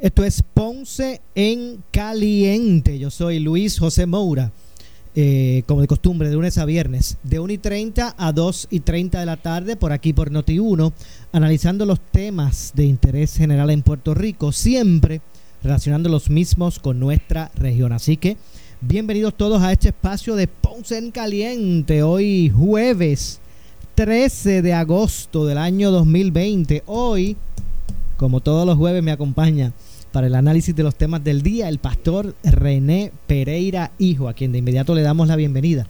Esto es Ponce en Caliente. Yo soy Luis José Moura, eh, como de costumbre, de lunes a viernes, de 1 y 30 a 2 y 30 de la tarde, por aquí por Noti1, analizando los temas de interés general en Puerto Rico, siempre relacionando los mismos con nuestra región. Así que bienvenidos todos a este espacio de Ponce en Caliente, hoy jueves 13 de agosto del año 2020. Hoy, como todos los jueves, me acompaña para el análisis de los temas del día el pastor René Pereira Hijo, a quien de inmediato le damos la bienvenida.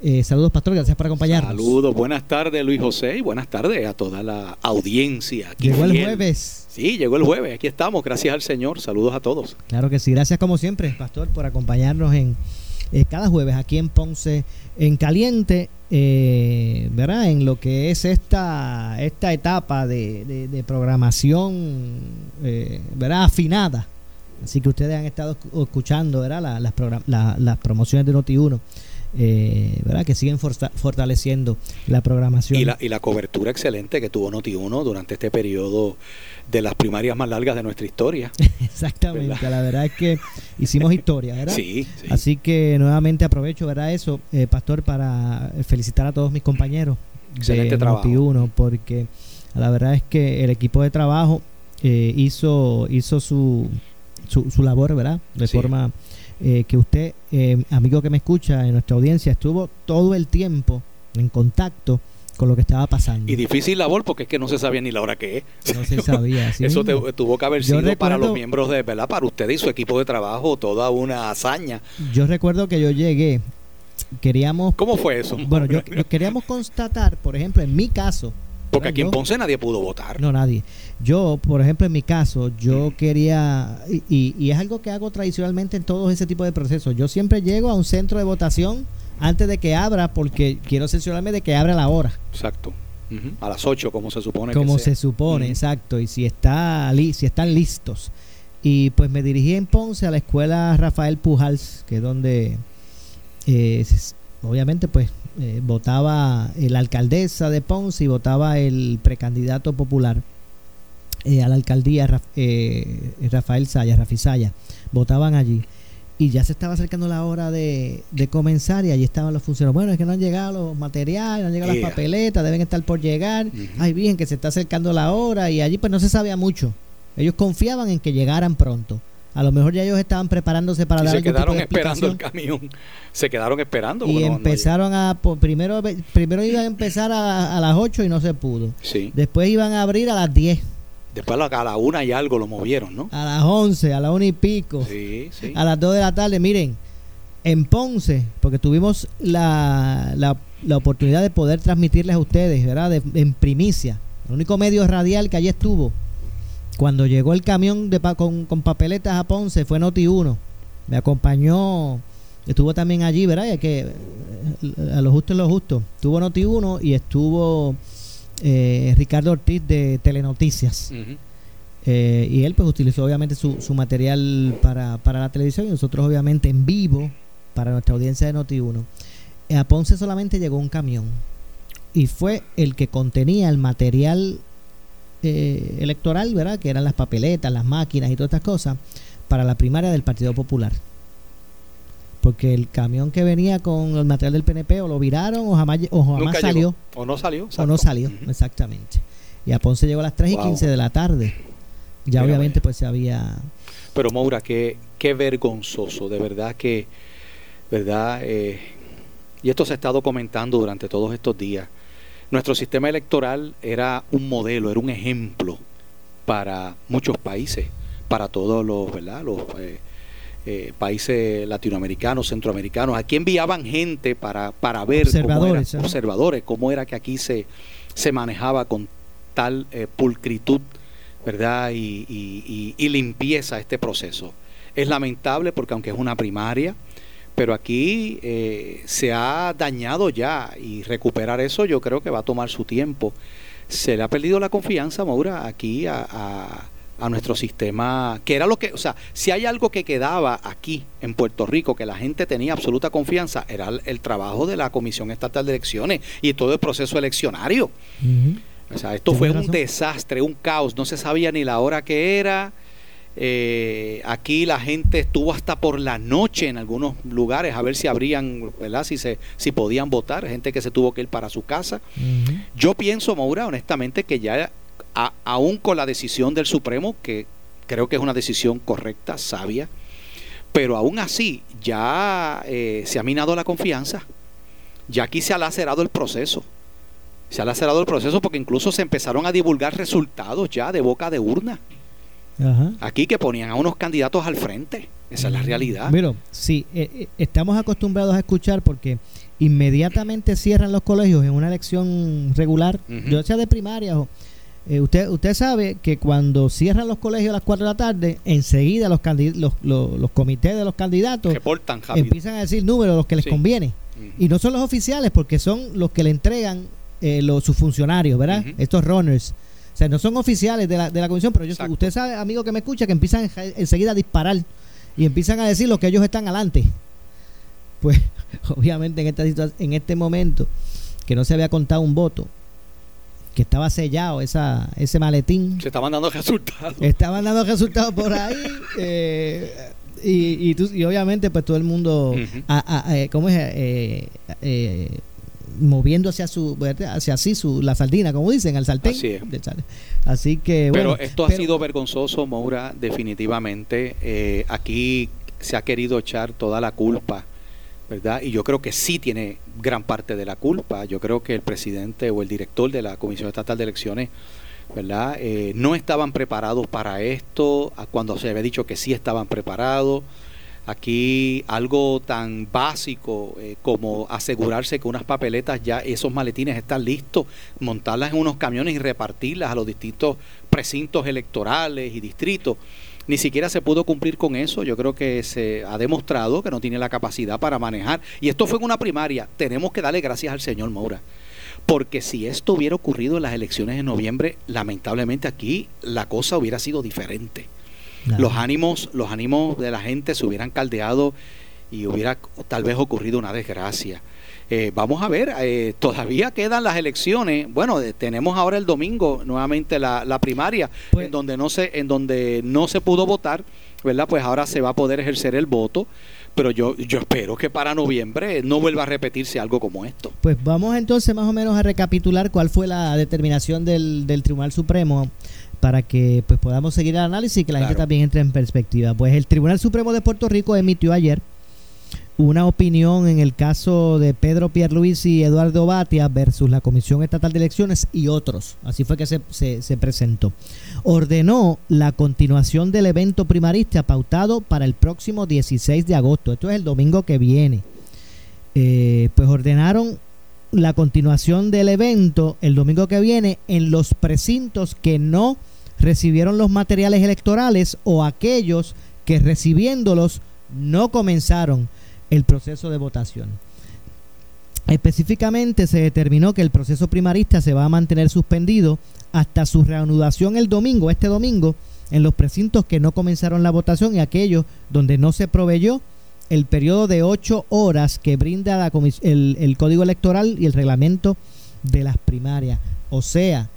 Eh, saludos, pastor, gracias por acompañarnos. Saludos, buenas tardes, Luis José, y buenas tardes a toda la audiencia. Aquí llegó el jueves. Sí, llegó el jueves, aquí estamos, gracias al Señor, saludos a todos. Claro que sí, gracias como siempre, pastor, por acompañarnos en eh, cada jueves aquí en Ponce en Caliente, eh, ¿verdad? En lo que es esta, esta etapa de, programación, eh, ¿verdad? Afinada. Así que ustedes han estado escuchando, ¿verdad? las, las promociones de Noti1 eh, ¿verdad? que siguen fortaleciendo la programación. Y la, y la cobertura excelente que tuvo Noti1 durante este periodo de las primarias más largas de nuestra historia. Exactamente, la verdad es que hicimos historia, ¿verdad? Sí, Así que nuevamente aprovecho, ¿verdad? Eso, eh, Pastor, para felicitar a todos mis compañeros Excelente de trabajo. Noti1, porque la verdad es que el equipo de trabajo eh, hizo, hizo su, su, su labor, ¿verdad? De forma eh, que usted, eh, amigo que me escucha en nuestra audiencia, estuvo todo el tiempo en contacto con lo que estaba pasando. Y difícil labor porque es que no se sabía ni la hora que es. No se sabía. Eso tuvo que haber sido para los miembros de, ¿verdad? Para usted y su equipo de trabajo toda una hazaña. Yo recuerdo que yo llegué, queríamos... ¿Cómo fue eso? Bueno, yo, queríamos constatar, por ejemplo, en mi caso, porque aquí en Ponce nadie pudo votar. No, nadie. Yo, por ejemplo, en mi caso, yo quería, y, y, es algo que hago tradicionalmente en todos ese tipo de procesos. Yo siempre llego a un centro de votación antes de que abra, porque quiero asegurarme de que abra la hora. Exacto. A las 8, como se supone. Como se supone, exacto. Y si, está si están listos. Y pues me dirigí en Ponce a la escuela Rafael Pujals, que es donde, eh, obviamente, pues eh, votaba la alcaldesa de Ponce y votaba el precandidato popular eh, a la alcaldía eh, Rafael Saya, Rafi Saya, votaban allí. Y ya se estaba acercando la hora de, comenzar y allí estaban los funcionarios. Bueno, es que no han llegado los materiales, no han llegado las papeletas, deben estar por llegar. Ay, bien, que se está acercando la hora y allí pues no se sabía mucho. Ellos confiaban en que llegaran pronto. A lo mejor ya ellos estaban preparándose para dar se quedaron esperando el camión. Se quedaron esperando. Y empezaron a. primero, primero iban a empezar a, las 8 y no se pudo. Sí. Después iban a abrir a las 10. Después a la una y algo lo movieron, ¿no? A las 11, a la una y pico. Sí, sí. A las 2 de la tarde. Miren, en Ponce, porque tuvimos la, la, oportunidad de poder transmitirles a ustedes, ¿verdad? en primicia. El único medio radial que allí estuvo cuando llegó el camión de con, con, papeletas a Ponce fue Noti 1. Me acompañó, estuvo también allí, ¿verdad? que eh, a lo justo es lo justo. Estuvo Noti 1 y estuvo eh, Ricardo Ortiz de Telenoticias. Eh, y él pues utilizó obviamente su, su material para, para, la televisión y nosotros obviamente en vivo para nuestra audiencia de Noti 1. A Ponce solamente llegó un camión y fue el que contenía el material eh, electoral, ¿verdad? Que eran las papeletas, las máquinas y todas estas cosas, para la primaria del Partido Popular. Porque el camión que venía con el material del PNP o lo viraron o jamás, o jamás salió. O no salió. O no salió, exactamente. Y a Ponce llegó a las 3 y 15 de la tarde. Ya obviamente pues se había... Pero Maura, qué, qué vergonzoso, de verdad que, ¿verdad? Eh, y esto se ha estado comentando durante todos estos días, nuestro sistema electoral era un modelo, era un ejemplo para muchos países, para todos los, ¿verdad? los eh, eh, países latinoamericanos, centroamericanos. Aquí enviaban gente para, para ver observadores, cómo era, observadores, cómo era que aquí se, se manejaba con tal eh, pulcritud ¿verdad? Y, y, y, limpieza este proceso. Es lamentable porque aunque es una primaria, pero aquí eh, se ha dañado ya y recuperar eso yo creo que va a tomar su tiempo. Se le ha perdido la confianza, Maura, aquí a, a, a, nuestro sistema, que era lo que, o sea, si hay algo que quedaba aquí en Puerto Rico, que la gente tenía absoluta confianza, era el, el trabajo de la Comisión Estatal de Elecciones y todo el proceso eleccionario. Uh -huh. O sea, esto fue un desastre, un caos, no se sabía ni la hora que era. Eh, aquí la gente estuvo hasta por la noche en algunos lugares a ver si abrían, ¿verdad? Si, se, si podían votar, gente que se tuvo que ir para su casa. Uh -huh. Yo pienso, Maura, honestamente, que ya a, aún con la decisión del Supremo, que creo que es una decisión correcta, sabia, pero aún así ya eh, se ha minado la confianza, ya aquí se ha lacerado el proceso se ha lacerado el proceso porque incluso se empezaron a divulgar resultados ya de boca de urna. Ajá. Aquí que ponían a unos candidatos al frente. Esa es la realidad. Pero sí, eh, estamos acostumbrados a escuchar porque inmediatamente cierran los colegios en una elección regular, uh -huh. yo sea de primaria o... Eh, usted, usted sabe que cuando cierran los colegios a las 4 de la tarde, enseguida los, los, los, los comités de los candidatos Reportan empiezan a decir números los que les sí. conviene. Uh -huh. Y no son los oficiales porque son los que le entregan eh, los, sus funcionarios, ¿verdad? Uh -huh. Estos runners. O sea, no son oficiales de la, de la comisión, pero ellos, usted sabe, amigo que me escucha, que empiezan enseguida a disparar y empiezan a decir lo que ellos están adelante. Pues, obviamente, en, esta en este momento, que no se había contado un voto, que estaba sellado esa, ese maletín. Se estaban dando resultados. Estaban dando resultados por ahí. eh, y, y, tú, y, obviamente, pues todo el mundo, uh -huh. a, a, a, ¿cómo es? Eh, eh, moviendo hacia su hacia así su la sardina como dicen al sartén. Así, es. así que pero bueno, esto pero, ha sido vergonzoso Moura definitivamente. Eh, aquí se ha querido echar toda la culpa verdad y yo creo que sí tiene gran parte de la culpa. Yo creo que el presidente o el director de la comisión estatal de elecciones verdad eh, no estaban preparados para esto cuando se había dicho que sí estaban preparados Aquí algo tan básico eh, como asegurarse que unas papeletas ya, esos maletines están listos, montarlas en unos camiones y repartirlas a los distintos precintos electorales y distritos. Ni siquiera se pudo cumplir con eso. Yo creo que se ha demostrado que no tiene la capacidad para manejar. Y esto fue en una primaria. Tenemos que darle gracias al señor Moura. Porque si esto hubiera ocurrido en las elecciones de noviembre, lamentablemente aquí la cosa hubiera sido diferente los ánimos, los ánimos de la gente se hubieran caldeado y hubiera tal vez ocurrido una desgracia. Eh, vamos a ver, eh, todavía quedan las elecciones. Bueno, eh, tenemos ahora el domingo nuevamente la, la primaria, pues, en donde no se, en donde no se pudo votar, ¿verdad? Pues ahora se va a poder ejercer el voto. Pero yo, yo espero que para noviembre no vuelva a repetirse algo como esto. Pues vamos entonces más o menos a recapitular cuál fue la determinación del, del Tribunal Supremo para que pues podamos seguir el análisis y que la claro. gente también entre en perspectiva. Pues el Tribunal Supremo de Puerto Rico emitió ayer una opinión en el caso de Pedro Pierluisi y Eduardo Batia versus la Comisión Estatal de Elecciones y otros. Así fue que se, se, se presentó. Ordenó la continuación del evento primarista pautado para el próximo 16 de agosto. Esto es el domingo que viene. Eh, pues ordenaron la continuación del evento el domingo que viene en los precintos que no recibieron los materiales electorales o aquellos que recibiéndolos no comenzaron el proceso de votación. Específicamente se determinó que el proceso primarista se va a mantener suspendido hasta su reanudación el domingo, este domingo, en los precintos que no comenzaron la votación y aquellos donde no se proveyó el periodo de ocho horas que brinda la el, el código electoral y el reglamento de las primarias. O sea,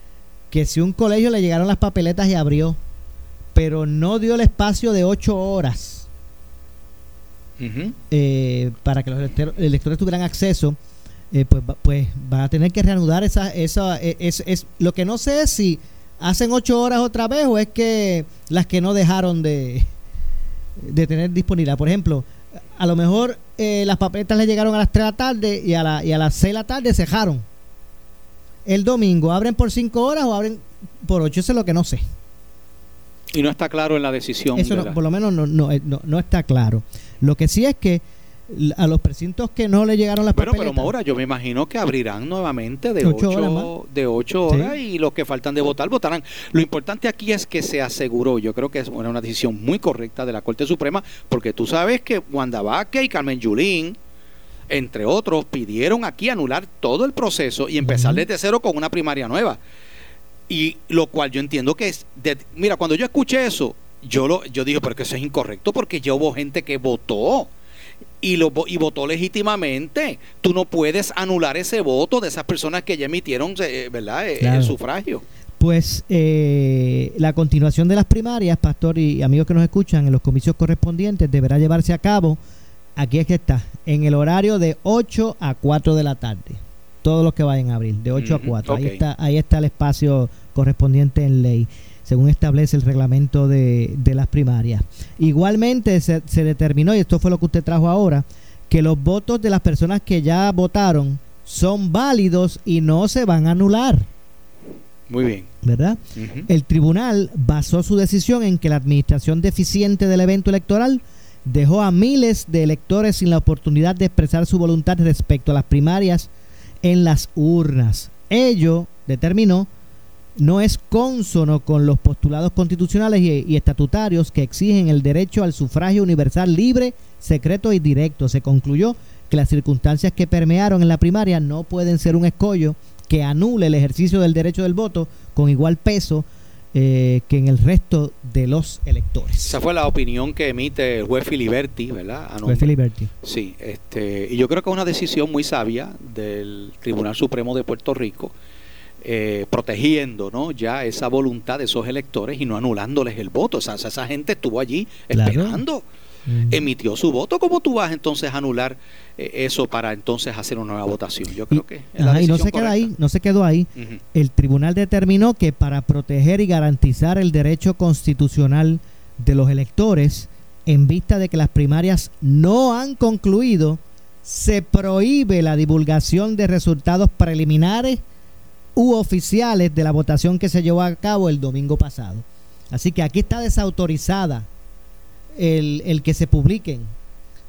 que si un colegio le llegaron las papeletas y abrió, pero no dio el espacio de ocho horas uh -huh. eh, para que los electores tuvieran acceso, eh, pues, pues van a tener que reanudar esa, esa es, es, lo que no sé es si hacen ocho horas otra vez o es que las que no dejaron de, de tener disponibilidad. Por ejemplo, a lo mejor eh, las papeletas le llegaron a las 3 de la tarde y a, la, y a las 6 de la tarde cejaron. El domingo, ¿abren por 5 horas o abren por 8? Eso es lo que no sé. Y no está claro en la decisión. Eso no- por lo menos no, no, eh, no- no está claro. Lo que sí es que a los precintos que no le llegaron las Bueno, pero papeletas... Maura, yo me imagino que abrirán nuevamente de Ocho 8 horas más. de ocho Sí. horas y los que faltan de votar votarán. Lo importante aquí es que se aseguró, yo creo que es una, una decisión muy correcta de la Corte Suprema, porque tú sabes que Wanda Vázquez y Carmen Yulín, entre otros, pidieron aquí anular todo el proceso y empezar desde cero con una primaria nueva. Y lo cual yo entiendo que es... de- mira, cuando yo escuché eso, yo, lo, yo dije, pero que eso es incorrecto porque ya hubo gente que votó y, lo, y votó legítimamente. Tú no puedes anular ese voto de esas personas que ya emitieron eh, ¿verdad? Eh, Claro. el sufragio. Pues eh, la continuación de las primarias, pastor y amigos que nos escuchan, en los comicios correspondientes deberá llevarse a cabo, aquí es que está, en el horario de 8 a 4 de la tarde. Todos los que vayan a abrir, de 8 Ujú, a 4. Ahí, ok. está, ahí está el espacio correspondiente en ley, según establece el reglamento de, de las primarias. Igualmente se, se determinó, y esto fue lo que usted trajo ahora, que los votos de las personas que ya votaron son válidos y no se van a anular, Muy bien. ¿verdad? El tribunal basó su decisión en que la administración deficiente del evento electoral dejó a miles de electores sin la oportunidad de expresar su voluntad respecto a las primarias en las urnas. Ello, determinó, no es consono con los postulados constitucionales y, y estatutarios que exigen el derecho al sufragio universal libre, secreto y directo. Se concluyó que las circunstancias que permearon en la primaria no pueden ser un escollo que anule el ejercicio del derecho del voto con igual peso eh, que en el resto de los electores. Esa fue la opinión que emite el juez Filiberti, ¿verdad? A nombre- Filiberti. Sí, este, y yo creo que es una decisión muy sabia del Tribunal Supremo de Puerto Rico, eh, protegiendo ¿no? ya esa voluntad de esos electores y no anulándoles el voto. O sea, esa gente estuvo allí esperando, Mm. emitió su voto. ¿Cómo tú vas entonces a anular eh, eso para entonces hacer una nueva votación? Yo creo Y- que es la y no se queda ahí, no se quedó ahí. El tribunal determinó que para proteger y garantizar el derecho constitucional de los electores, en vista de que las primarias no han concluido, se prohíbe la divulgación de resultados preliminares u oficiales de la votación que se llevó a cabo el domingo pasado. Así que aquí está desautorizada el, el que se publiquen,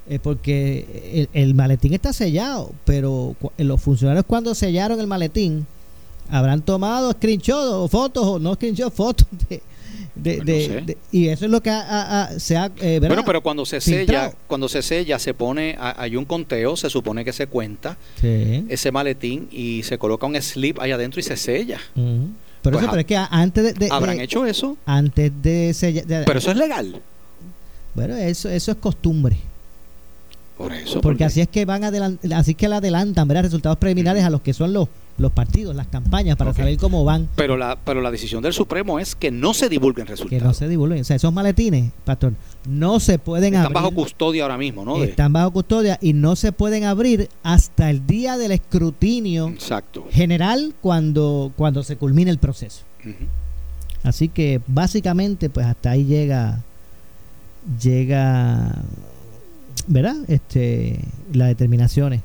eh, porque el, el maletín está sellado, pero cu- los funcionarios cuando sellaron el maletín habrán tomado screenshot o fotos o no screenshot, fotos de... de- Pues no de- sé. de- y eso es lo que ha- ha- ha- se ha... eh. Bueno, pero cuando se Filtrado. sella, cuando se sella, se pone, ha- hay un conteo, se supone que se cuenta Sí. ese maletín y se coloca un slip allá adentro y se sella. Pero, Pues eso, pero es que antes de... de- ¿Habrán hecho eso? Antes de sellar... Pero eso es legal. bueno, eso, eso es costumbre. Por eso. Porque así es que van así que le adelantan, ¿verdad? Resultados preliminares a los que son los, los partidos, las campañas, para saber cómo van, Pero la, pero la decisión del Supremo es que no se divulguen que resultados. no se divulguen. O sea, esos maletines, pastor, no se pueden Están abrir. bajo custodia ahora mismo, ¿no? Están bajo custodia y no se pueden abrir hasta el día del escrutinio Exacto. general cuando, cuando se culmine el proceso. Así que básicamente, pues hasta ahí llega, llega, ¿verdad? Este, las determinaciones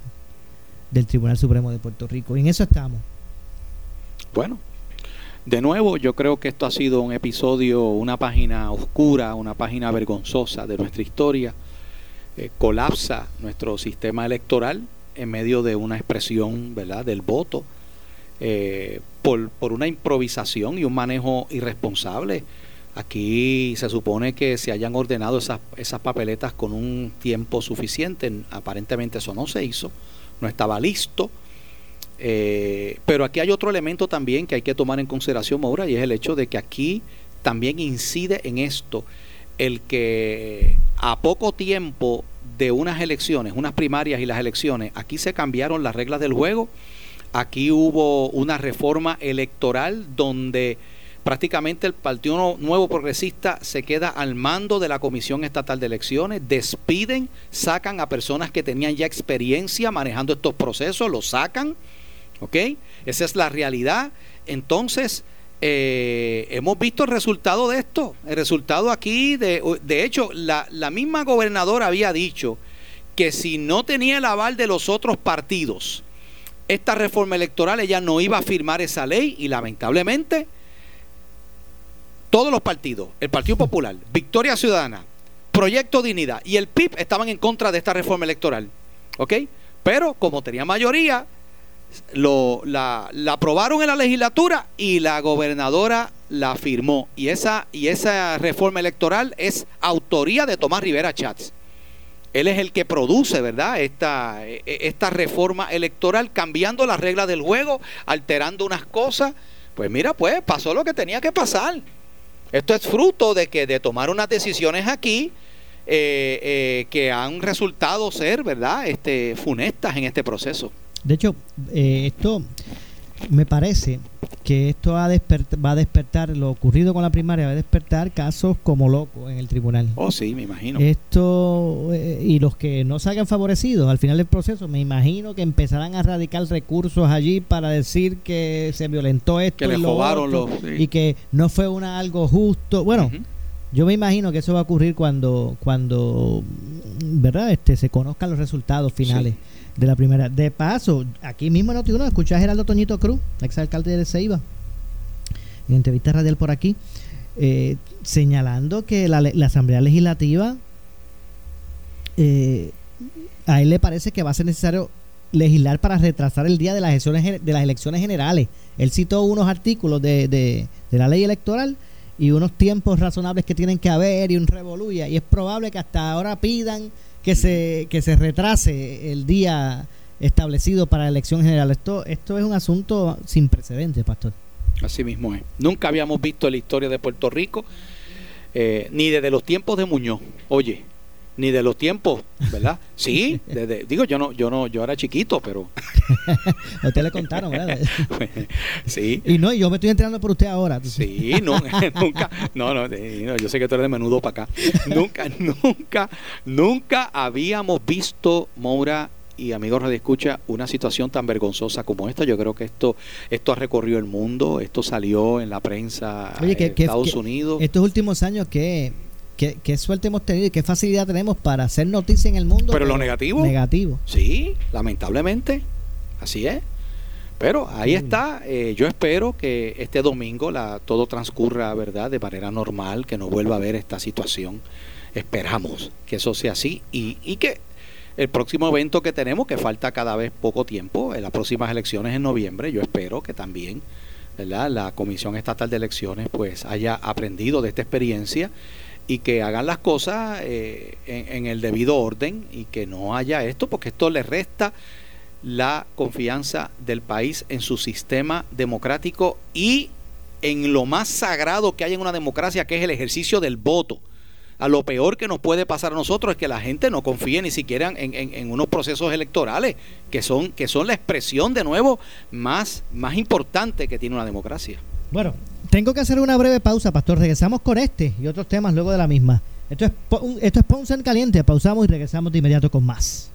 del Tribunal Supremo de Puerto Rico. Y en eso estamos. Bueno, de nuevo, yo creo que esto ha sido un episodio, una página oscura, una página vergonzosa de nuestra historia. Eh, colapsa nuestro sistema electoral en medio de una expresión, ¿verdad?, del voto. eh, por, por una improvisación y un manejo irresponsable. Aquí se supone que se hayan ordenado esas, esas papeletas con un tiempo suficiente. Aparentemente eso no se hizo, no estaba listo. Eh, pero aquí hay otro elemento también que hay que tomar en consideración, Maura, y es el hecho de que aquí también incide en esto el que a poco tiempo de unas elecciones, unas primarias y las elecciones, aquí se cambiaron las reglas del juego, aquí hubo una reforma electoral donde prácticamente el Partido Nuevo Progresista se queda al mando de la Comisión Estatal de Elecciones, despiden, sacan a personas que tenían ya experiencia manejando estos procesos, los sacan, ¿ok? Esa es la realidad. Entonces, eh, hemos visto el resultado de esto. El resultado aquí, de, de hecho, la, la misma gobernadora había dicho que si no tenía el aval de los otros partidos, esta reforma electoral ella no iba a firmar esa ley y lamentablemente todos los partidos, el Partido Popular, Victoria Ciudadana, Proyecto Dignidad y el PIB estaban en contra de esta reforma electoral. ¿Ok? Pero como tenía mayoría, lo, la, aprobaron en la legislatura y la gobernadora la firmó. Y esa, y esa reforma electoral es autoría de Tomás Rivera Chats. Él es el que produce, ¿verdad? Esta, e, esta reforma electoral, cambiando las reglas del juego, alterando unas cosas. Pues mira, pues pasó lo que tenía que pasar. Esto es fruto de que de tomar unas decisiones aquí eh, eh, que han resultado ser, ¿verdad? Este, funestas en este proceso. De hecho, eh, esto me parece que esto va a, va a despertar, lo ocurrido con la primaria va a despertar casos como locos en el tribunal. Oh, sí, me imagino. Esto, eh, y los que no salgan favorecidos al final del proceso, me imagino que empezarán a radicar recursos allí para decir que se violentó esto que y, lo y que no fue una algo justo. Bueno, yo me imagino que eso va a ocurrir cuando, cuando ¿verdad? Este, se conozcan los resultados finales de la primera. De paso, aquí mismo en Noti1 escuché a Geraldo Toñito Cruz, exalcalde de Ceiba, en entrevista radial por aquí, eh, señalando que la, Asamblea Legislativa eh, a él le parece que va a ser necesario legislar para retrasar el día de las elecciones, de las elecciones generales. Él citó unos artículos de, de, de la ley electoral y unos tiempos razonables que tienen que haber y un revoluya. Y es probable que hasta ahora pidan que se, que se retrase el día establecido para la elección general. Esto, esto es un asunto sin precedentes, pastor. Así mismo es. Nunca habíamos visto la historia de Puerto Rico, eh, ni desde los tiempos de Muñoz. Oye, ni de los tiempos, ¿verdad? Sí, digo, yo no, yo no, yo era chiquito, pero. a usted le contaron, ¿verdad? sí. Y no, yo me estoy enterando por usted ahora. Sí, no, nunca, no, no, yo sé que tú eres de menudo para acá. Nunca, nunca, nunca habíamos visto, Moura y amigos de escucha, una situación tan vergonzosa como esta. Yo creo que esto, esto ha recorrido el mundo, esto salió en la prensa de Estados Unidos. Estos últimos años que qué, suerte hemos tenido y qué facilidad tenemos para hacer noticia en el mundo. Pero, lo negativo. Negativo. Sí, lamentablemente. Así es. Pero ahí mm. está. Eh, yo espero que este domingo la, todo transcurra, ¿verdad?, de manera normal, que no vuelva a haber esta situación. Esperamos que eso sea así y, y que el próximo evento que tenemos, que falta cada vez poco tiempo, en las próximas elecciones en noviembre, yo espero que también ¿verdad? la Comisión Estatal de Elecciones pues haya aprendido de esta experiencia y que hagan las cosas eh, en, el debido orden y que no haya esto, porque esto le resta la confianza del país en su sistema democrático y en lo más sagrado que hay en una democracia, que es el ejercicio del voto. A lo peor que nos puede pasar a nosotros es que la gente no confíe ni siquiera en, en, unos procesos electorales, que son, que son la expresión de nuevo más, más importante que tiene una democracia. Bueno, tengo que hacer una breve pausa, Pastor. Regresamos con este y otros temas luego de la misma. Esto es, esto es Ponce en Caliente. Pausamos y regresamos de inmediato con más.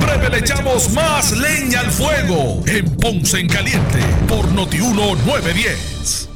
Breve le echamos más leña al fuego en Ponce en Caliente por Notiuno 910.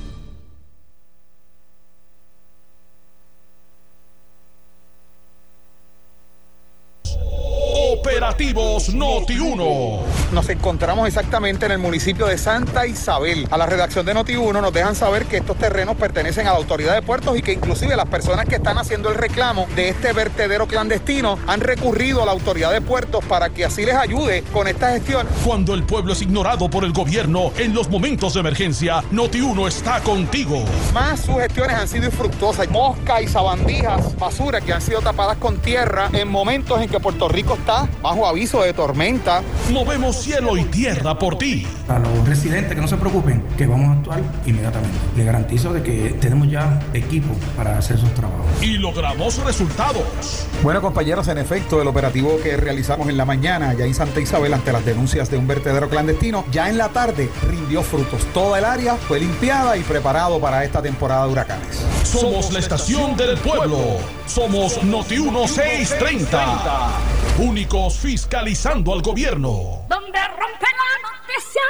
Operativos Noti1. Nos encontramos exactamente en el municipio de Santa Isabel. A la redacción de Noti1 nos dejan saber que estos terrenos pertenecen a la autoridad de puertos y que inclusive las personas que están haciendo el reclamo de este vertedero clandestino han recurrido a la autoridad de puertos para que así les ayude con esta gestión. Cuando el pueblo es ignorado por el gobierno en los momentos de emergencia, Noti1 está contigo. Más sus gestiones han sido infructuosas. Mosca y sabandijas, basura que han sido tapadas con tierra en momentos en que Puerto Rico está bajo aviso de tormenta. Movemos cielo y tierra por ti. A los residentes que no se preocupen, que vamos a actuar inmediatamente. Le garantizo de que tenemos ya equipo para hacer esos trabajos. Y logramos resultados. Bueno, compañeros, en efecto, el operativo que realizamos en la mañana ya en Santa Isabel ante las denuncias de un vertedero clandestino, ya en la tarde rindió frutos. Toda el área fue limpiada y preparado para esta temporada de huracanes. Somos la estación del pueblo. Somos Noti 1630. Únicos fiscalizando al gobierno. Donde rompe la noticia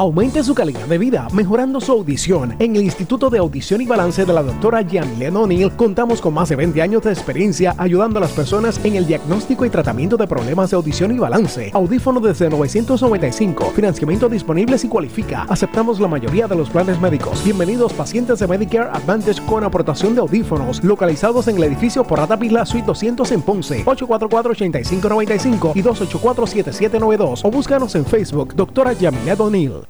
Aumente su calidad de vida mejorando su audición. En el Instituto de Audición y Balance de la doctora Janilene O'Neill contamos con más de 20 años de experiencia ayudando a las personas en el diagnóstico y tratamiento de problemas de audición y balance. Audífono desde 995. Financiamiento disponible si cualifica. Aceptamos la mayoría de los planes médicos. Bienvenidos pacientes de Medicare Advantage con aportación de audífonos localizados en el edificio Porrata Pila Suite 200 en Ponce. 844-8595 y 284-7792 o búscanos en Facebook, doctora Yamilet O'Neill.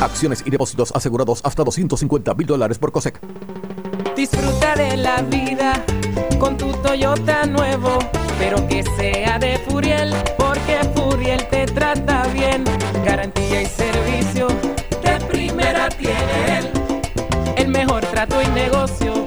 Acciones y depósitos asegurados hasta 250 mil dólares por COSEC. Disfruta de la vida con tu Toyota nuevo, pero que sea de Furiel, porque Furiel te trata bien. Garantía y servicio de primera tiene él. El mejor trato y negocio,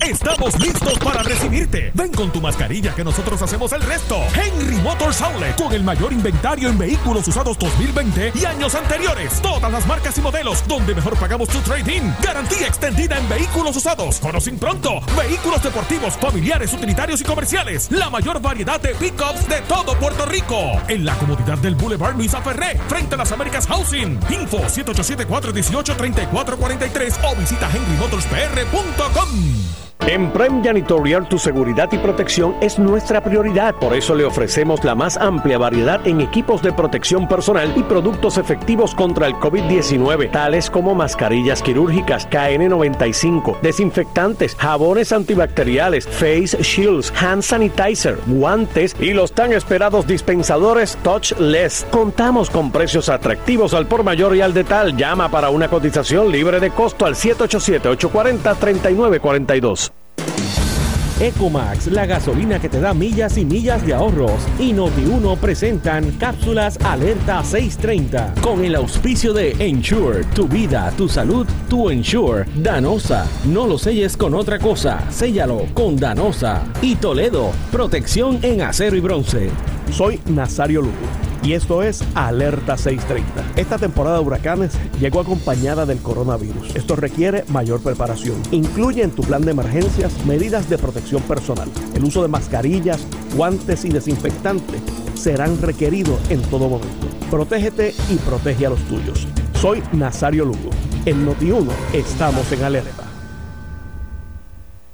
Estamos listos para recibirte. Ven con tu mascarilla que nosotros hacemos el resto. Henry Motors Outlet con el mayor inventario en vehículos usados 2020 y años anteriores. Todas las marcas y modelos donde mejor pagamos tu trading. Garantía extendida en vehículos usados. Conocen pronto. Vehículos deportivos, familiares, utilitarios y comerciales. La mayor variedad de pickups de todo Puerto Rico. En la comodidad del Boulevard Luisa Ferré, frente a las Américas Housing. Info 787-418-3443 o visita henrymotorspr.com. En Prime Janitorial tu seguridad y protección es nuestra prioridad. Por eso le ofrecemos la más amplia variedad en equipos de protección personal y productos efectivos contra el COVID-19, tales como mascarillas quirúrgicas, KN95, desinfectantes, jabones antibacteriales, face shields, hand sanitizer, guantes y los tan esperados dispensadores touchless. Contamos con precios atractivos al por mayor y al detal. Llama para una cotización libre de costo al 787 840 3942. Ecomax, la gasolina que te da millas y millas de ahorros. Y Noti1 presentan cápsulas Alerta 630 con el auspicio de Ensure, tu vida, tu salud, tu Ensure. Danosa, no lo selles con otra cosa, séllalo con Danosa. Y Toledo, protección en acero y bronce. Soy Nazario Lugo y esto es Alerta 630. Esta temporada de huracanes llegó acompañada del coronavirus. Esto requiere mayor preparación. Incluye en tu plan de emergencias medidas de protección personal. El uso de mascarillas, guantes y desinfectantes serán requeridos en todo momento. Protégete y protege a los tuyos. Soy Nazario Lugo. En Noti1 estamos en alerta.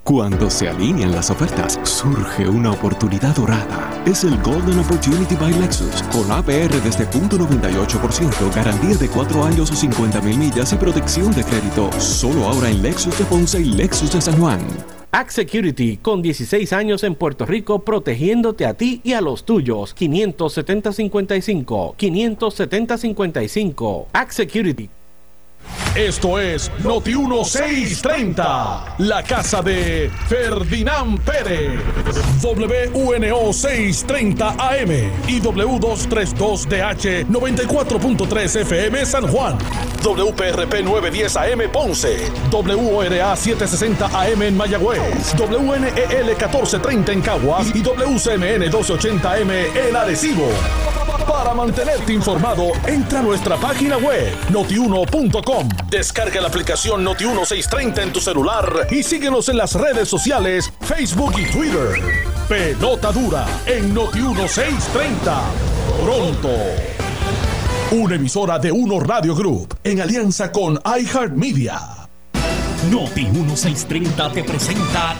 Cuando se alinean las ofertas, surge una oportunidad dorada. Es el Golden Opportunity by Lexus, con APR desde 0.98%, garantía de 4 años o 50 mil millas y protección de crédito. Solo ahora en Lexus de Ponce y Lexus de San Juan. Act Security, con 16 años en Puerto Rico, protegiéndote a ti y a los tuyos. 570-55. 570-55. Act Security. Esto es Noti 1630, la casa de Ferdinand Pérez. WNO 630 AM y W232DH 94.3 FM San Juan. WPRP 910 AM Ponce. WORA 760 AM en Mayagüez. WNEL 1430 en Caguas y WCMN 1280 AM en Arecibo. Para mantenerte informado, entra a nuestra página web notiuno.com. Descarga la aplicación Noti1630 en tu celular y síguenos en las redes sociales, Facebook y Twitter. Pelota dura en Noti1630. Pronto. Una emisora de Uno Radio Group en alianza con iHeartMedia. Noti 1630 te presenta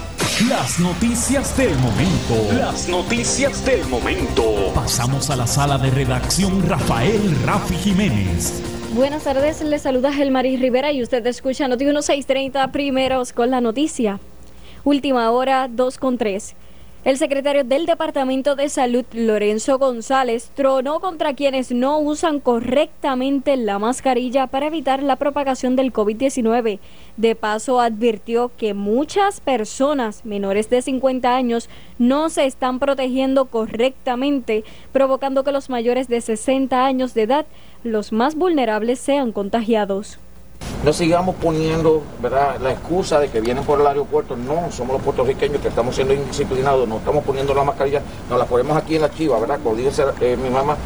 las noticias del momento. Las noticias del momento. Pasamos a la sala de redacción Rafael Rafi Jiménez. Buenas tardes, les saluda Gelmaris Rivera y usted escucha Noti 1630 primeros con la noticia. Última hora 2 con 3. El secretario del Departamento de Salud, Lorenzo González, tronó contra quienes no usan correctamente la mascarilla para evitar la propagación del COVID-19. De paso, advirtió que muchas personas menores de 50 años no se están protegiendo correctamente, provocando que los mayores de 60 años de edad, los más vulnerables, sean contagiados. No sigamos poniendo ¿verdad? la excusa de que vienen por el aeropuerto. No, somos los puertorriqueños que estamos siendo indisciplinados, no estamos poniendo la mascarilla, nos la ponemos aquí en la chiva, ¿verdad? Como dice eh, mi mamá.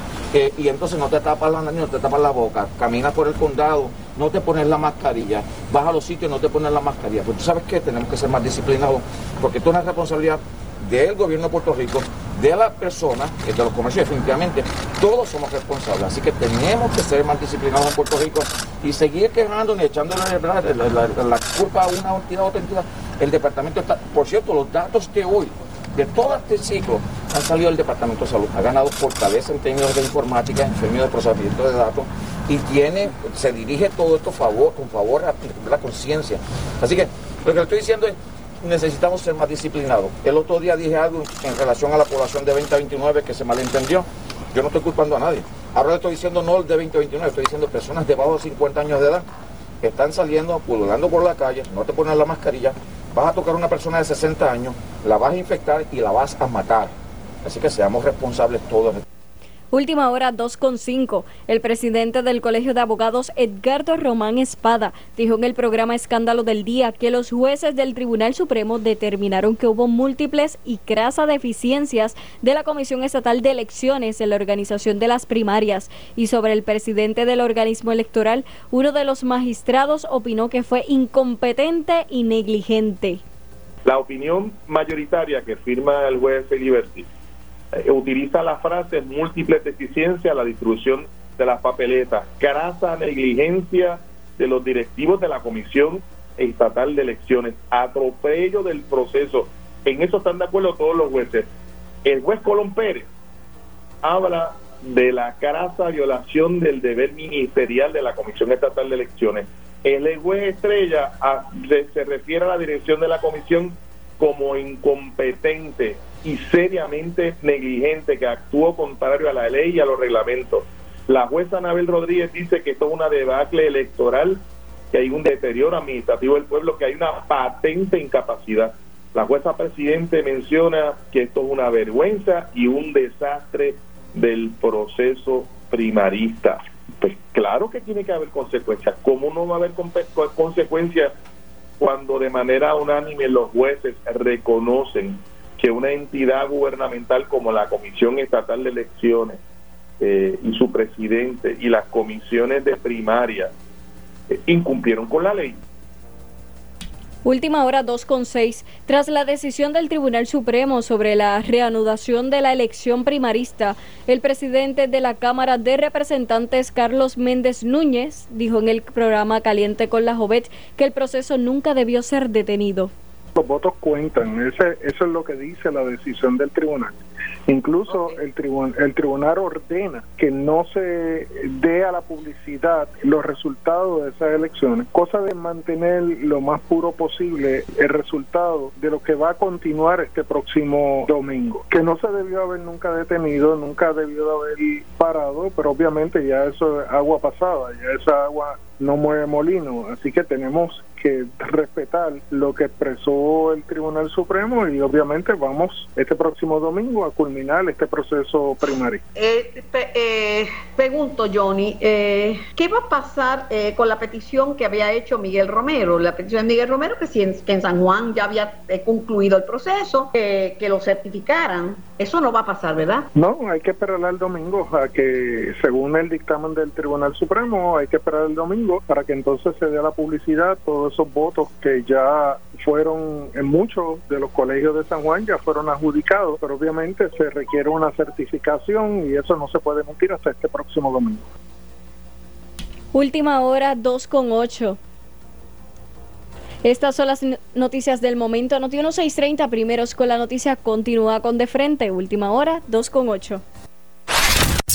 Y entonces no te tapas la nariz, no te tapas la boca, caminas por el condado, no te pones la mascarilla, vas a los sitios, no te pones la mascarilla. Pues tú sabes que tenemos que ser más disciplinados, porque esto es una responsabilidad del gobierno de Puerto Rico, de la persona, de los comercios, definitivamente, todos somos responsables. Así que tenemos que ser más disciplinados en Puerto Rico y seguir quejándonos y echándole la, culpa a una entidad u otra entidad. El departamento está, por cierto, los datos de hoy, de todo este ciclo, han salido del Departamento de Salud. Ha ganado fortaleza en términos de informática, en términos de procesamiento de datos y tiene, se dirige todo esto con favor a la conciencia. Así que lo que le estoy diciendo es, necesitamos ser más disciplinados. El otro día dije algo en relación a la población de 20 a 29 que se malentendió. Yo no estoy culpando a nadie. Ahora le estoy diciendo no el de 20 a 29, estoy diciendo personas debajo de 50 años de edad que están saliendo, pululando por la calle, no te pones la mascarilla, vas a tocar a una persona de 60 años, la vas a infectar y la vas a matar. Así que seamos responsables todos. Última hora 2.5. El presidente del Colegio de Abogados, Edgardo Román Espada, dijo en el programa Escándalo del Día que los jueces del Tribunal Supremo determinaron que hubo múltiples y crasas deficiencias de la Comisión Estatal de Elecciones en la organización de las primarias. Y sobre el presidente del organismo electoral, uno de los magistrados opinó que fue incompetente y negligente. La opinión mayoritaria que firma el juez Feliberti eh, utiliza la frase múltiples deficiencias, la distribución de las papeletas, grasa negligencia de los directivos de la Comisión Estatal de Elecciones, atropello del proceso. En eso están de acuerdo todos los jueces. El juez Colón Pérez habla de la grasa violación del deber ministerial de la Comisión Estatal de Elecciones. El juez Estrella ah, se refiere a la dirección de la comisión como incompetente y seriamente negligente que actuó contrario a la ley y a los reglamentos. La jueza Anabel Rodríguez dice que esto es una debacle electoral, que hay un deterioro administrativo del pueblo, que hay una patente incapacidad. La jueza presidente menciona que esto es una vergüenza y un desastre del proceso primarista. Pues claro que tiene que haber consecuencias. ¿Cómo no va a haber consecuencias cuando de manera unánime los jueces reconocen que una entidad gubernamental como la Comisión Estatal de Elecciones eh, y su presidente y las comisiones de primaria eh, incumplieron con la ley. Última hora 2.6. Tras la decisión del Tribunal Supremo sobre la reanudación de la elección primarista, el presidente de la Cámara de Representantes, Carlos Méndez Núñez, dijo en el programa Caliente con la Jovet que el proceso nunca debió ser detenido los votos cuentan. Ese, eso es lo que dice la decisión del tribunal. Incluso el, tribunal, el tribunal ordena que no se dé a la publicidad los resultados de esas elecciones, cosa de mantener lo más puro posible el resultado de lo que va a continuar este próximo domingo, que no se debió haber nunca detenido, nunca debió de haber parado, pero obviamente ya eso es agua pasada, ya esa agua no mueve molino, así que tenemos que respetar lo que expresó el Tribunal Supremo y obviamente vamos este próximo domingo a culminar este proceso primario. Eh, eh, pregunto, Johnny, eh, ¿qué va a pasar eh, con la petición que había hecho Miguel Romero? La petición de Miguel Romero que, si en, que en San Juan ya había concluido el proceso, que lo certificaran. Eso no va a pasar, ¿verdad? No, hay que esperar al domingo a que, según el dictamen del Tribunal Supremo, hay que esperar el domingo para que entonces se dé la publicidad todo esos votos que ya fueron en muchos de los colegios de San Juan ya fueron adjudicados, pero obviamente se requiere una certificación y eso no se puede emitir hasta este próximo domingo. Última hora 2 con 8. Estas son las noticias del momento. Noti 1630 primeros con la noticia continúa con de frente. Última hora 2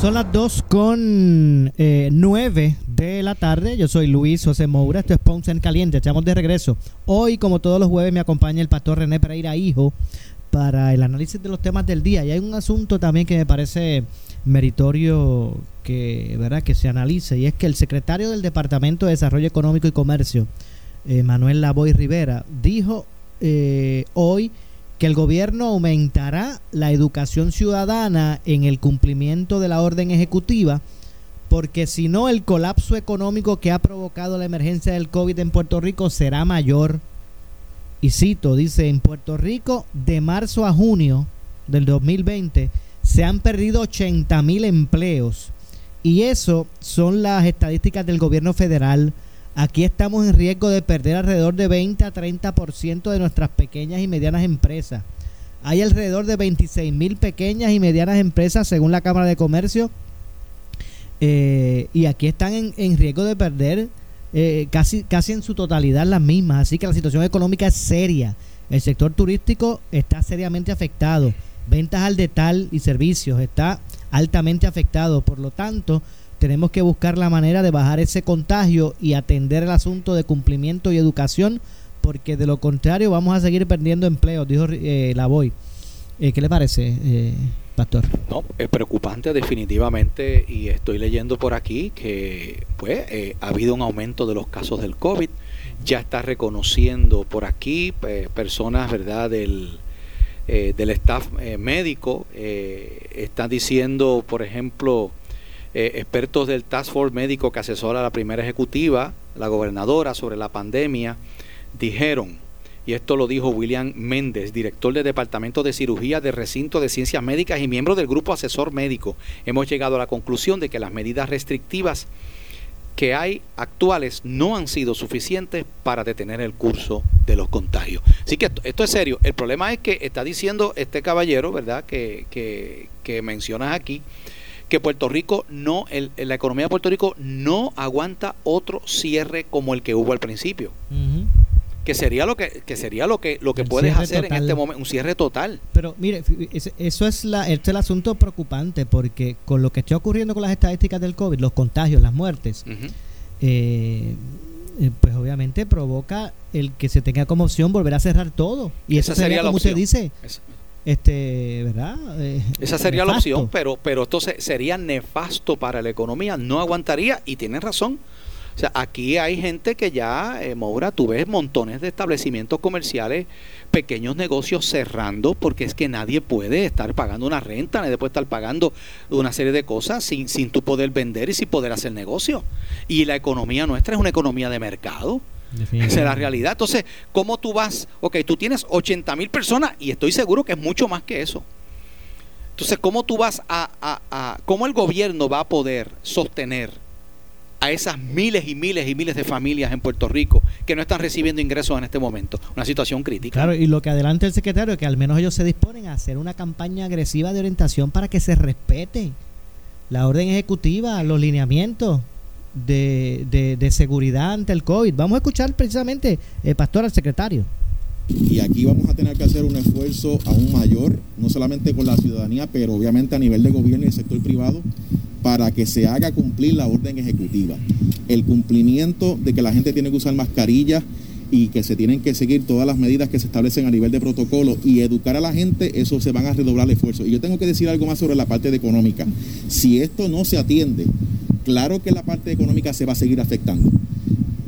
Son las 2 con eh, 9 de la tarde. Yo soy Luis José Moura. Esto es Ponce en Caliente. Estamos de regreso. Hoy, como todos los jueves, me acompaña el pastor René Pereira, hijo, para el análisis de los temas del día. Y hay un asunto también que me parece meritorio que, ¿verdad? que se analice. Y es que el secretario del Departamento de Desarrollo Económico y Comercio, eh, Manuel Lavoy Rivera, dijo eh, hoy que el gobierno aumentará la educación ciudadana en el cumplimiento de la orden ejecutiva, porque si no el colapso económico que ha provocado la emergencia del COVID en Puerto Rico será mayor. Y cito, dice, en Puerto Rico de marzo a junio del 2020 se han perdido 80 mil empleos. Y eso son las estadísticas del gobierno federal. Aquí estamos en riesgo de perder alrededor de 20 a 30% de nuestras pequeñas y medianas empresas. Hay alrededor de 26 mil pequeñas y medianas empresas según la Cámara de Comercio. Eh, y aquí están en, en riesgo de perder eh, casi, casi en su totalidad las mismas. Así que la situación económica es seria. El sector turístico está seriamente afectado. Ventas al detal y servicios está altamente afectado. Por lo tanto, tenemos que buscar la manera de bajar ese contagio y atender el asunto de cumplimiento y educación, porque de lo contrario vamos a seguir perdiendo empleos, dijo eh, Lavoy. Eh, ¿Qué le parece, eh, Pastor? No, es preocupante definitivamente y estoy leyendo por aquí que pues eh, ha habido un aumento de los casos del COVID. Ya está reconociendo por aquí eh, personas, ¿verdad?, del, eh, del staff médico. Están diciendo, por ejemplo, eh, expertos del Task Force médico que asesora a la primera ejecutiva, la gobernadora, sobre la pandemia, dijeron, y esto lo dijo William Méndez, director del Departamento de Cirugía del Recinto de Ciencias Médicas y miembro del Grupo Asesor Médico, hemos llegado a la conclusión de que las medidas restrictivas que hay actuales no han sido suficientes para detener el curso de los contagios. Así que esto, esto es serio. El problema es que está diciendo este caballero, ¿verdad?, que, que, que mencionas aquí, que Puerto Rico no, el, la economía de Puerto Rico no aguanta otro cierre como el que hubo al principio. Que sería lo que, que sería lo que, lo que El puedes hacer en este momento, un cierre total. Pero mire, eso es la, este es el asunto preocupante porque con lo que está ocurriendo con las estadísticas del COVID, los contagios, las muertes, eh, eh, pues obviamente provoca el que se tenga como opción volver a cerrar todo. Y Esa eso sería, sería la como opción. dice, este, ¿verdad? Eh, Esa sería la opción, pero, pero esto se- sería nefasto para la economía, no aguantaría y tienen razón. O sea, aquí hay gente que ya, eh, Moura, tú ves montones de establecimientos comerciales, pequeños negocios cerrando porque es que nadie puede estar pagando una renta, nadie puede estar pagando una serie de cosas sin, sin tú poder vender y sin poder hacer negocio. Y la economía nuestra es una economía de mercado. Esa es la realidad. Entonces, ¿cómo tú vas? Ok, tú tienes 80 mil personas y estoy seguro que es mucho más que eso. Entonces, ¿cómo tú vas a, a, a- cómo el gobierno va a poder sostener a esas miles y miles y miles de familias en Puerto Rico que no están recibiendo ingresos en este momento? Una situación crítica. Claro, y lo que adelanta el secretario es que al menos ellos se disponen a hacer una campaña agresiva de orientación para que se respete la orden ejecutiva, los lineamientos de, de- seguridad ante el COVID. Vamos a escuchar precisamente, eh, Pastor, al secretario. Y aquí vamos a tener que hacer un esfuerzo aún mayor, no solamente con la ciudadanía, pero obviamente a nivel de gobierno y el sector privado, para que se haga cumplir la orden ejecutiva. El cumplimiento de que la gente tiene que usar mascarillas y que se tienen que seguir todas las medidas que se establecen a nivel de protocolo y educar a la gente, eso se van a redoblar esfuerzos. Y yo tengo que decir algo más sobre la parte de económica. Si esto no se atiende, claro que la parte económica se va a seguir afectando.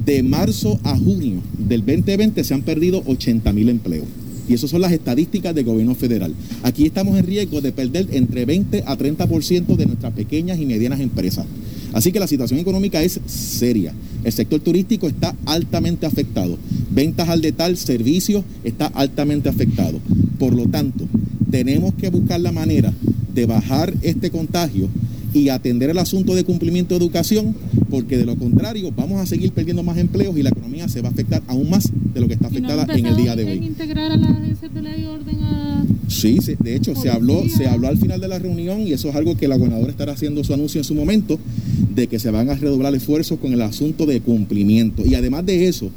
De marzo a junio del 2020 se han perdido 80 mil empleos. Y esas son las estadísticas del gobierno federal. Aquí estamos en riesgo de perder entre 20 a 30% de nuestras pequeñas y medianas empresas. Así que la situación económica es seria. El sector turístico está altamente afectado. Ventas al detal, servicios, está altamente afectado. Por lo tanto, tenemos que buscar la manera de bajar este contagio y atender el asunto de cumplimiento de educación, porque de lo contrario vamos a seguir perdiendo más empleos y la economía se va a afectar aún más de lo que está afectada en el día de hoy. integrar a las agencias de ley y orden a... Sí, sí, de hecho se habló, se habló al final de la reunión y eso es algo que la gobernadora estará haciendo su anuncio en su momento, de que se van a redoblar esfuerzos con el asunto de cumplimiento. Y además de eso,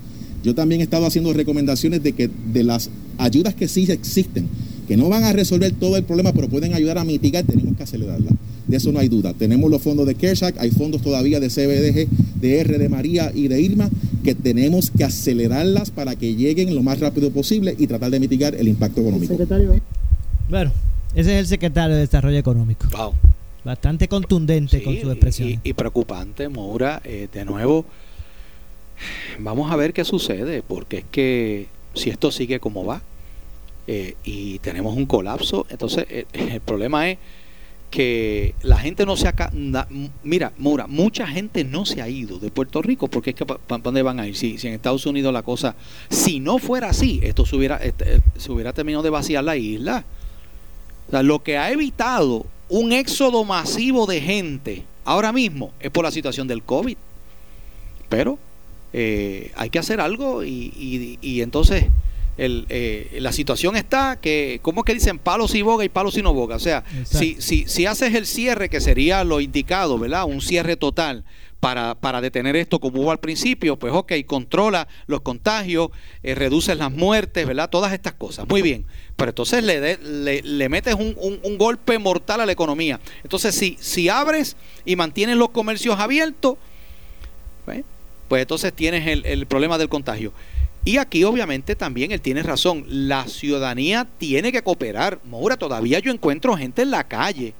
yo también he estado haciendo recomendaciones de que de las ayudas que sí existen, que no van a resolver todo el problema, pero pueden ayudar a mitigar, tenemos que acelerarlas. De eso no hay duda. Tenemos los fondos de CARES Act, hay fondos todavía de CBDG, de R, de María y de Irma, que tenemos que acelerarlas para que lleguen lo más rápido posible y tratar de mitigar el impacto económico. Secretario. Bueno, ese es el secretario de Desarrollo Económico. Wow. Bastante contundente con su expresión. Y, y preocupante, Moura, eh, de nuevo, vamos a ver qué sucede, porque es que si esto sigue como va eh, y tenemos un colapso, entonces eh, el problema es que la gente no se ha... Mira, Moura, mucha gente no se ha ido de Puerto Rico porque es que ¿para dónde van a ir? Si, si, en Estados Unidos la cosa... Si no fuera así, esto se hubiera, este, se hubiera terminado de vaciar la isla. O sea, lo que ha evitado un éxodo masivo de gente ahora mismo es por la situación del COVID. Pero eh, hay que hacer algo y, y, y entonces el, eh, la situación está que, ¿cómo es que dicen? Palos y boga y palos y no boga. O sea, si, si, si haces el cierre, que sería lo indicado, ¿verdad? Un cierre total para, para detener esto como hubo al principio, pues ok, controla los contagios, eh, reduces las muertes, ¿verdad? Todas estas cosas. Muy bien. Pero entonces le, de, le, le, metes un, un, un, golpe mortal a la economía. Entonces, si, si abres y mantienes los comercios abiertos, ¿eh? pues entonces tienes el, el problema del contagio. Y aquí obviamente también él tiene razón, la ciudadanía tiene que cooperar. Moura, todavía yo encuentro gente en la calle,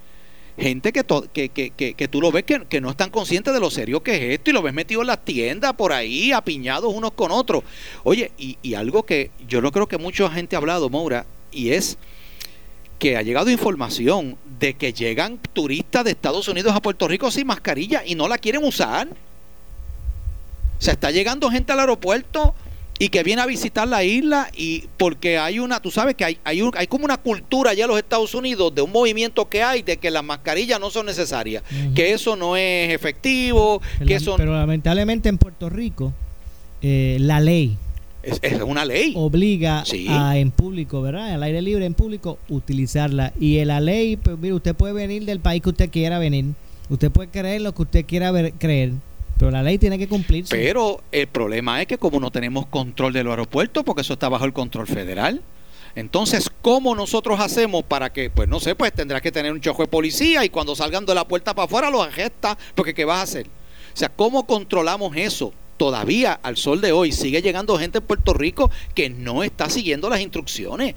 gente que, que, que, que, tú lo ves que, que, no están conscientes de lo serio que es esto y lo ves metido en las tiendas por ahí, apiñados unos con otros. Oye, y, y algo que yo no creo que mucha gente ha hablado, Moura, y es que ha llegado información de que llegan turistas de Estados Unidos a Puerto Rico sin mascarilla y no la quieren usar. O sea, está llegando gente al aeropuerto y que viene a visitar la isla y porque hay una, tú sabes que hay, hay, un, hay como una cultura allá en los Estados Unidos de un movimiento que hay de que las mascarillas no son necesarias, uh -huh. que eso no es efectivo, pero, que eso... Pero lamentablemente en Puerto Rico eh, la ley es, es, una ley obliga sí. a en público, ¿verdad? Al aire libre en público utilizarla y en la ley, pues mire, usted puede venir del país que usted quiera venir, usted puede creer lo que usted quiera ver, creer pero la ley tiene que cumplirse. Pero el problema es que como no tenemos control del aeropuerto, porque eso está bajo el control federal, entonces, ¿cómo nosotros hacemos para que, pues no sé, pues tendrás que tener un chojo de policía y cuando salgan de la puerta para afuera los agesta, porque ¿qué vas a hacer? O sea, ¿cómo controlamos eso? Todavía al sol de hoy sigue llegando gente en Puerto Rico que no está siguiendo las instrucciones.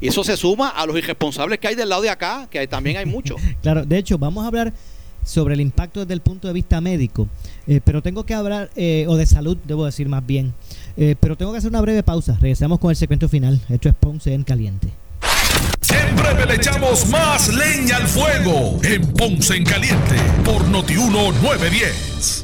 Y eso se suma a los irresponsables que hay del lado de acá, que hay, también hay muchos. claro, de hecho, vamos a hablar sobre el impacto desde el punto de vista médico, eh, pero tengo que hablar, eh, o de salud, debo decir más bien, eh, pero tengo que hacer una breve pausa. Regresamos con el segmento final. Esto es Ponce en Caliente. Siempre le echamos más leña al fuego en Ponce en Caliente por Notiuno 910.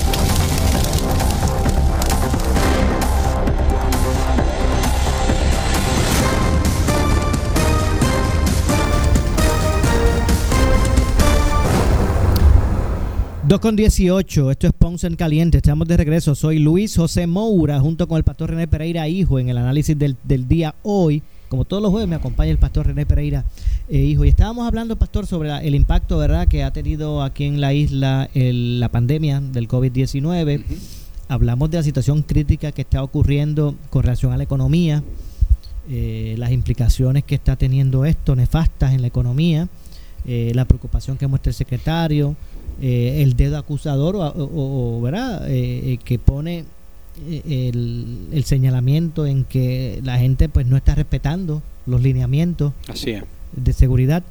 Dos con 18, esto es Ponce en Caliente, estamos de regreso. Soy Luis José Moura junto con el pastor René Pereira Hijo en el análisis del, del día hoy, como todos los jueves, me acompaña el pastor René Pereira, eh, hijo. Y estábamos hablando, pastor, sobre la- el impacto, ¿verdad?, que ha tenido aquí en la isla el- la pandemia del COVID-19. Hablamos de la situación crítica que está ocurriendo con relación a la economía, eh, las implicaciones que está teniendo esto, nefastas en la economía, eh, la preocupación que muestra el secretario, eh, el dedo acusador, o, o- o, ¿verdad?, Eh, eh, que pone eh, el, el señalamiento en que la gente pues no está respetando los lineamientos Así es. de seguridad.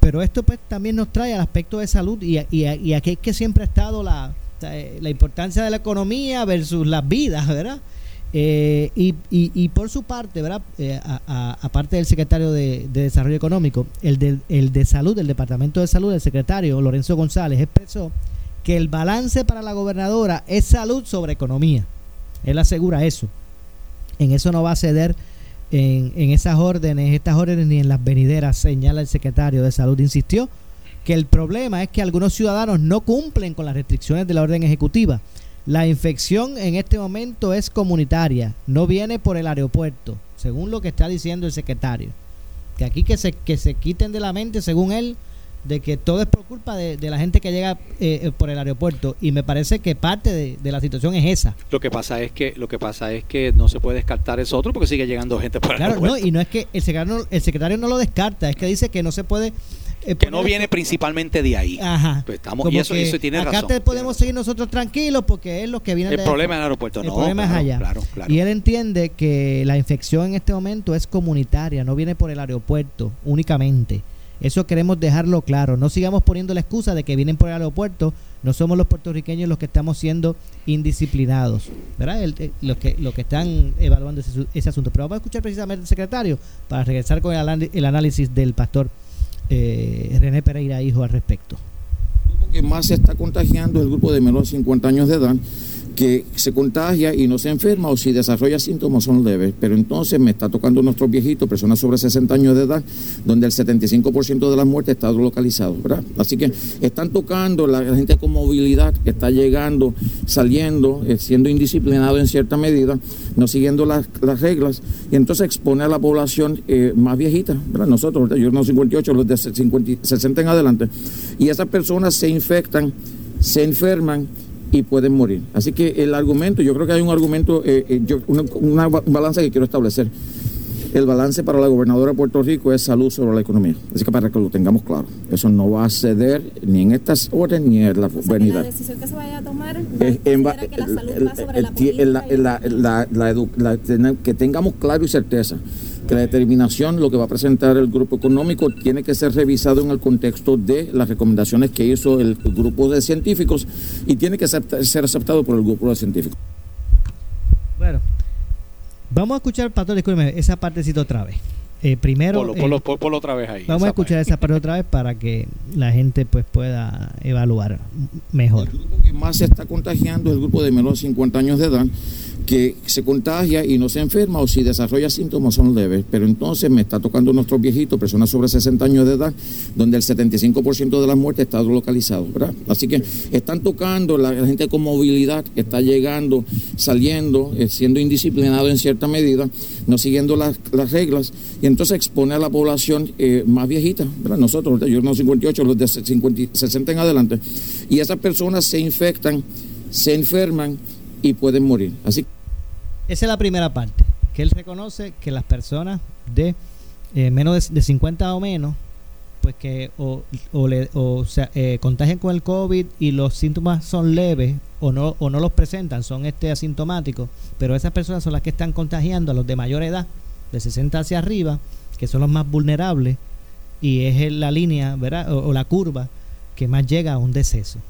Pero esto pues también nos trae al aspecto de salud y, y, y aquí es que siempre ha estado la, la importancia de la economía versus las vidas, ¿verdad? Eh, y, y, y por su parte, ¿verdad? Eh, aparte del secretario de, de Desarrollo Económico, el de, el de Salud, del Departamento de Salud, el secretario Lorenzo González expresó que el balance para la gobernadora es salud sobre economía. Él asegura eso. En eso no va a ceder en, en esas órdenes, estas órdenes ni en las venideras, señala el secretario de Salud. Insistió que el problema es que algunos ciudadanos no cumplen con las restricciones de la orden ejecutiva. La infección en este momento es comunitaria, no viene por el aeropuerto, según lo que está diciendo el secretario. Que aquí que se, que se quiten de la mente, según él, de que todo es por culpa de, de la gente que llega eh, eh, por el aeropuerto. Y me parece que parte de, de la situación es esa. Lo que pasa es que lo que pasa es que no se puede descartar eso otro porque sigue llegando gente por el Claro, no, aeropuerto. y no es que el secretario, el secretario no lo descarta, es que dice que no se puede... eh, que no poner- viene principalmente de ahí. Ajá. Pues estamos, Como y eso, eso tiene acá razón. te podemos seguir nosotros tranquilos porque es lo que viene El de- problema es el aeropuerto, El no, problema claro, es allá. claro, claro. Y él entiende que la infección en este momento es comunitaria, no viene por el aeropuerto únicamente. Eso queremos dejarlo claro. No sigamos poniendo la excusa de que vienen por el aeropuerto. No somos los puertorriqueños los que estamos siendo indisciplinados. ¿Verdad? El- el- los, que, los que están evaluando ese, ese asunto. Pero vamos a escuchar precisamente al secretario para regresar con el análisis del pastor eh, René Pereira, hijo, al respecto. que más se está contagiando es el grupo de menos de 50 años de edad que se contagia y no se enferma o si desarrolla síntomas son leves. Pero entonces me está tocando nuestros viejitos, personas sobre 60 años de edad, donde el 75% de las muertes está localizado, ¿verdad? Así que están tocando la, gente con movilidad que está llegando, saliendo, eh, siendo indisciplinado en cierta medida, no siguiendo las, las reglas y entonces expone a la población eh, más viejita, ¿verdad? Nosotros, ¿verdad? yo no 58, los de 50 y 60 en adelante. Y esas personas se infectan, se enferman y pueden morir. Así que el argumento, yo creo que hay un argumento, eh, eh, yo, una, una ba- balanza que quiero establecer. El balance para la gobernadora de Puerto Rico es salud sobre la economía. Así que para que lo tengamos claro, eso no va a ceder ni en estas horas ni en la venida. decisión que se vaya a tomar que la salud va sobre la política la- la- la- la la- que tengamos claro y certeza que la determinación, lo que va a presentar el grupo económico, tiene que ser revisado en el contexto de las recomendaciones que hizo el grupo de científicos y tiene que acepta- ser aceptado por el grupo de científicos. Bueno, vamos a escuchar, Pastor, discúlpeme, esa partecita otra vez. Eh, primero, Ponlo, eh, ponlo- pon- ponlo otra vez ahí. vamos a escuchar esa parte otra vez para que la gente pues pueda evaluar mejor. que más se está contagiando es el grupo de menos de 50 años de edad que se contagia y no se enferma o si desarrolla síntomas son leves. Pero entonces me está tocando nuestros viejitos, personas sobre 60 años de edad, donde el 75% de las muertes está localizado, ¿verdad? Así que están tocando la, la gente con movilidad que está llegando, saliendo, eh, siendo indisciplinado en cierta medida, no siguiendo las, las reglas y entonces expone a la población eh, más viejita, ¿verdad? Nosotros, yo no 58, los de 50 y 60 en adelante. Y esas personas se infectan, se enferman y pueden morir. Así Esa es la primera parte, que él reconoce que las personas de eh, menos de, de 50 o menos, pues que o, o, le, o se eh, contagian con el COVID y los síntomas son leves o no, o no los presentan, son este asintomáticos, pero esas personas son las que están contagiando a los de mayor edad, de 60 hacia arriba, que son los más vulnerables, y es la línea, ¿verdad? O, o la curva que más llega a un deceso.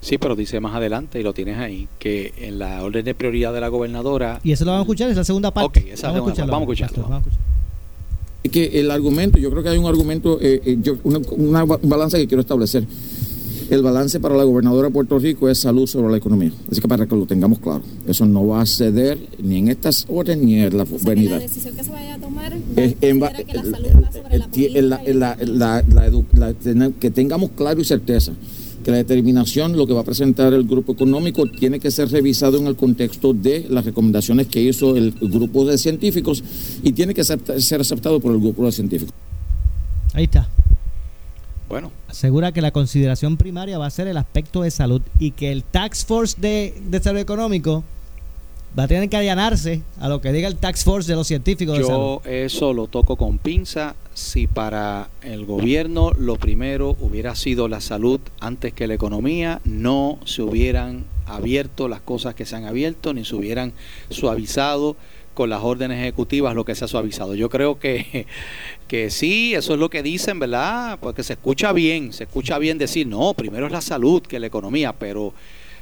Sí, pero dice más adelante, y lo tienes ahí, que en la orden de prioridad de la gobernadora. Y eso lo vamos a escuchar, es la segunda parte. Ok, esa es la segunda parte. Vamos a escucharlo. Vamos a escucharlo. Es que el argumento, yo creo que hay un argumento, eh, eh, yo- una, una ba- balanza que quiero establecer. El balance para la gobernadora de Puerto Rico es salud sobre la economía. Así que para que lo tengamos claro, eso no va a ceder ni en estas horas ni en la La venida. decisión que se vaya a tomar Es en la salud va sobre la la- la- la- la la- que tengamos claro y certeza que la determinación, lo que va a presentar el grupo económico, tiene que ser revisado en el contexto de las recomendaciones que hizo el grupo de científicos y tiene que ser, ser aceptado por el grupo de científicos. Ahí está. Bueno. Asegura que la consideración primaria va a ser el aspecto de salud y que el Tax Force de Desarrollo Económico va a tener que allanarse a lo que diga el Tax Force de los científicos de salud. Yo eso lo toco con pinza. Si para el gobierno lo primero hubiera sido la salud antes que la economía, no se hubieran abierto las cosas que se han abierto, ni se hubieran suavizado con las órdenes ejecutivas lo que se ha suavizado. Yo creo que, que sí, eso es lo que dicen, ¿verdad? Porque se escucha bien, se escucha bien decir, no, primero es la salud que la economía, pero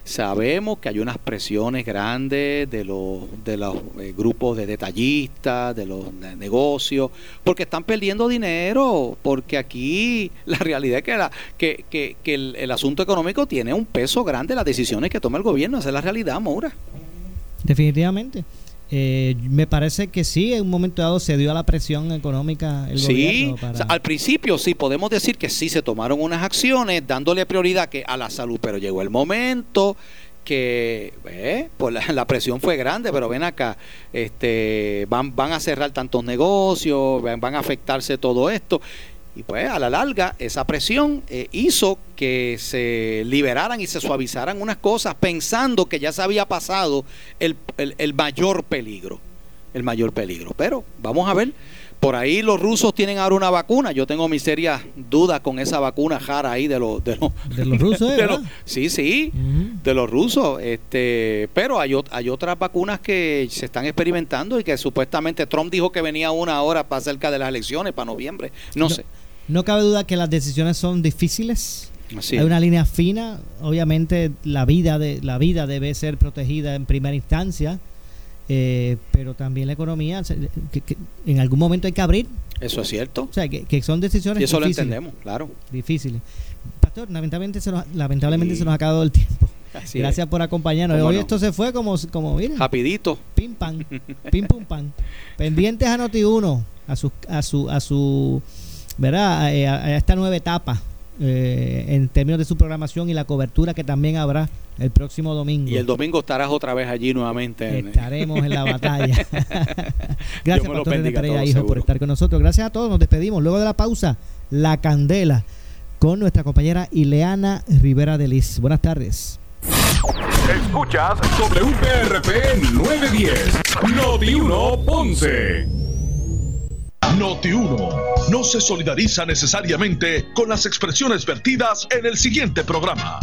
sabemos que hay unas presiones grandes de los, de los eh, grupos de detallistas, de los ne- negocios, porque están perdiendo dinero, porque aquí la realidad es que, la, que, que, que el, asunto económico tiene un peso grande, las decisiones que toma el gobierno, esa es la realidad, Maura. Definitivamente. Eh, me parece que sí, en un momento dado se dio a la presión económica el Sí, gobierno o para... sea, al principio sí podemos decir que sí se tomaron unas acciones dándole prioridad que a la salud, pero llegó el momento que eh, pues la, la presión fue grande, pero ven acá, este van van a cerrar tantos negocios, van, van a afectarse todo esto y pues a la larga esa presión eh, hizo que se liberaran y se suavizaran unas cosas pensando que ya se había pasado el, el- el mayor peligro, el mayor peligro. Pero vamos a ver, por ahí los rusos tienen ahora una vacuna, yo tengo mis serias dudas con esa vacuna jara ahí de los... De los, De los rusos, de sí, sí, de los rusos, este, pero hay, hay otras vacunas que se están experimentando y que supuestamente Trump dijo que venía una ahora para cerca de las elecciones, para noviembre, no sé. No cabe duda que las decisiones son difíciles. Así Hay una línea fina. Obviamente la vida de la vida debe ser protegida en primera instancia, eh, pero también la economía se- que- que en algún momento hay que abrir. Eso es cierto. O sea, que, que son decisiones Y eso lo entendemos, claro. Difíciles. Pastor, lamentablemente se nos, lamentablemente Sí. se nos ha acabado el tiempo. Así Gracias es. por acompañarnos. ¿Cómo Hoy no? esto se fue como, como mira, Rapidito. pim pam, pim pum pam. Pendientes a Noti 1, a su a su a su ¿verdad? Eh, A, a esta nueva etapa eh, en términos de su programación y la cobertura que también habrá el próximo domingo. Y el domingo estarás otra vez allí nuevamente. en- Estaremos en la batalla. Gracias, Pastor René Pereira, hijo, por estar con nosotros. Gracias a todos. Nos despedimos. Luego de la pausa, la candela con nuestra compañera Ileana Rivera de Liz. Buenas tardes. Escuchas WPRP 910, Noti 1 Ponce. Noti 1 no se solidariza necesariamente con las expresiones vertidas en el siguiente programa.